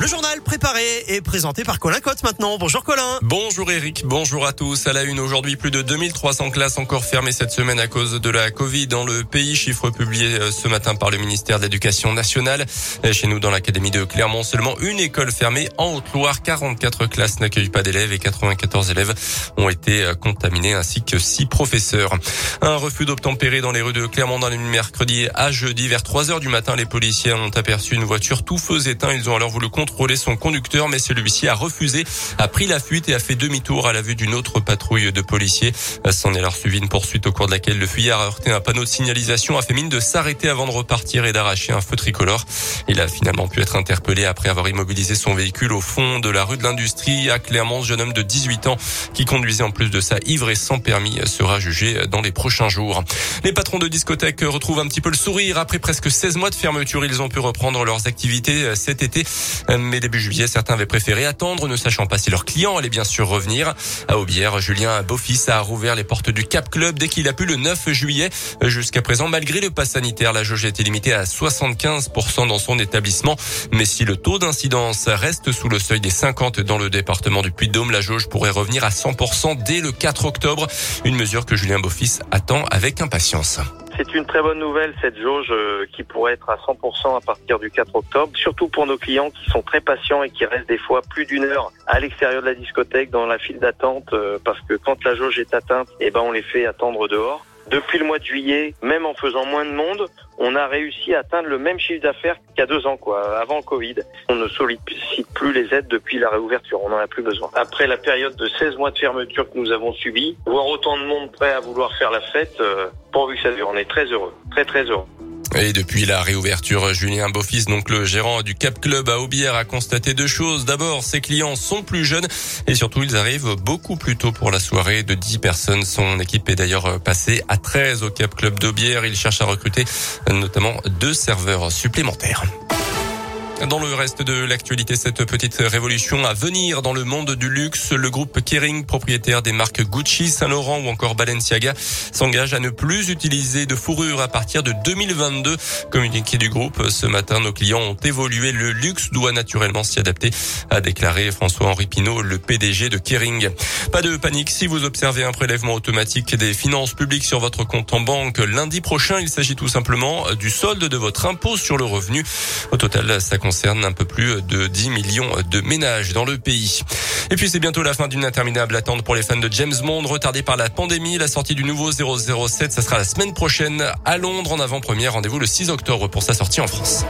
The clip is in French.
Le journal préparé et présenté par Colin Cotte maintenant. Bonjour Colin. Bonjour Eric, bonjour à tous. À la une aujourd'hui, plus de 2300 classes encore fermées cette semaine à cause de la Covid dans le pays. Chiffre publié euh, ce matin par le ministère de l'Éducation nationale. Chez nous, dans l'académie de Clermont, seulement une école fermée. En Haute-Loire, 44 classes n'accueillent pas d'élèves et 94 élèves ont été euh, contaminés ainsi que 6 professeurs. Un refus d'obtempérer dans les rues de Clermont dans les mercredi à jeudi vers 3 heures du matin. Les policiers ont aperçu une voiture tout feu éteint. Ils ont alors voulu contrôler son conducteur, mais celui-ci a refusé, a pris la fuite et a fait demi-tour à la vue d'une autre patrouille de policiers. S'en est alors suivi une poursuite au cours de laquelle le fuyard a heurté un panneau de signalisation, a fait mine de s'arrêter avant de repartir et d'arracher un feu tricolore. Il a finalement pu être interpellé après avoir immobilisé son véhicule au fond de la rue de l'Industrie à Clermont. Ce jeune homme de 18 ans qui conduisait en plus de ça ivre et sans permis sera jugé dans les prochains jours. Les patrons de discothèques retrouvent un petit peu le sourire. Après presque 16 mois de fermeture, ils ont pu reprendre leurs activités cet été mais début juillet, certains avaient préféré attendre, ne sachant pas si leur client allait bien sûr revenir. À Aubière, Julien Beaufils a rouvert les portes du Cap Club dès qu'il a pu le 9 juillet. Jusqu'à présent, malgré le pass sanitaire, la jauge était limitée à 75% dans son établissement. Mais si le taux d'incidence reste sous le seuil des 50 dans le département du Puy-de-Dôme, la jauge pourrait revenir à 100% dès le 4 octobre. Une mesure que Julien Beaufils attend avec impatience. C'est une très bonne nouvelle, cette jauge euh, qui pourrait être à 100% à partir du 4 octobre, surtout pour nos clients qui sont très patients et qui restent des fois plus d'une heure à l'extérieur de la discothèque dans la file d'attente euh, parce que quand la jauge est atteinte, eh ben on les fait attendre dehors. Depuis le mois de juillet, même en faisant moins de monde, on a réussi à atteindre le même chiffre d'affaires qu'il y a deux ans, quoi, avant le Covid. On ne sollicite plus les aides depuis la réouverture, on n'en a plus besoin. Après la période de 16 mois de fermeture que nous avons subie, voir autant de monde prêt à vouloir faire la fête, euh, pourvu que ça dure, on est très heureux, très très heureux. Et depuis la réouverture, Julien Beaufils, donc le gérant du Cap Club à Aubière, a constaté deux choses. D'abord, ses clients sont plus jeunes et surtout, ils arrivent beaucoup plus tôt pour la soirée de 10 personnes. Son équipe est d'ailleurs passée à 13 au Cap Club d'Aubière. Il cherche à recruter notamment deux serveurs supplémentaires. Dans le reste de l'actualité, cette petite révolution à venir dans le monde du luxe, le groupe Kering, propriétaire des marques Gucci, Saint-Laurent ou encore Balenciaga, s'engage à ne plus utiliser de fourrure à partir de 2022. Communiqué du groupe, ce matin, nos clients ont évolué. Le luxe doit naturellement s'y adapter, a déclaré François-Henri Pinault, le PDG de Kering. Pas de panique si vous observez un prélèvement automatique des finances publiques sur votre compte en banque lundi prochain. Il s'agit tout simplement du solde de votre impôt sur le revenu. Au total, ça concerne un peu plus de 10 millions de ménages dans le pays. Et puis c'est bientôt la fin d'une interminable attente pour les fans de James Bond, retardée par la pandémie. La sortie du nouveau 007, ça sera la semaine prochaine à Londres en avant-première. Rendez-vous le 6 octobre pour sa sortie en France.